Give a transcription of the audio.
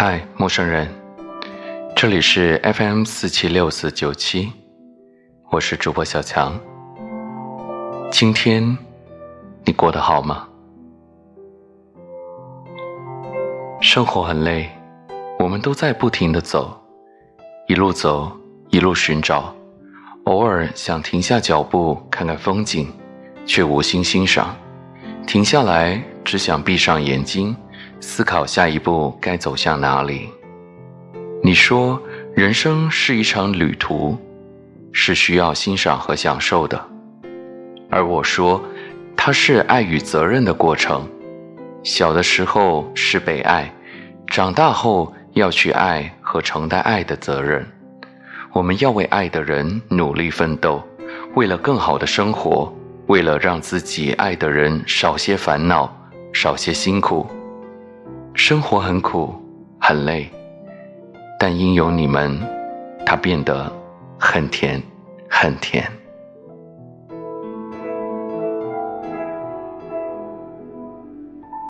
嗨，陌生人，这里是 FM 四七六四九七，我是主播小强。今天你过得好吗？生活很累，我们都在不停的走，一路走，一路寻找，偶尔想停下脚步看看风景，却无心欣赏；停下来，只想闭上眼睛。思考下一步该走向哪里？你说人生是一场旅途，是需要欣赏和享受的，而我说它是爱与责任的过程。小的时候是被爱，长大后要去爱和承担爱的责任。我们要为爱的人努力奋斗，为了更好的生活，为了让自己爱的人少些烦恼，少些辛苦。生活很苦，很累，但因有你们，它变得很甜，很甜。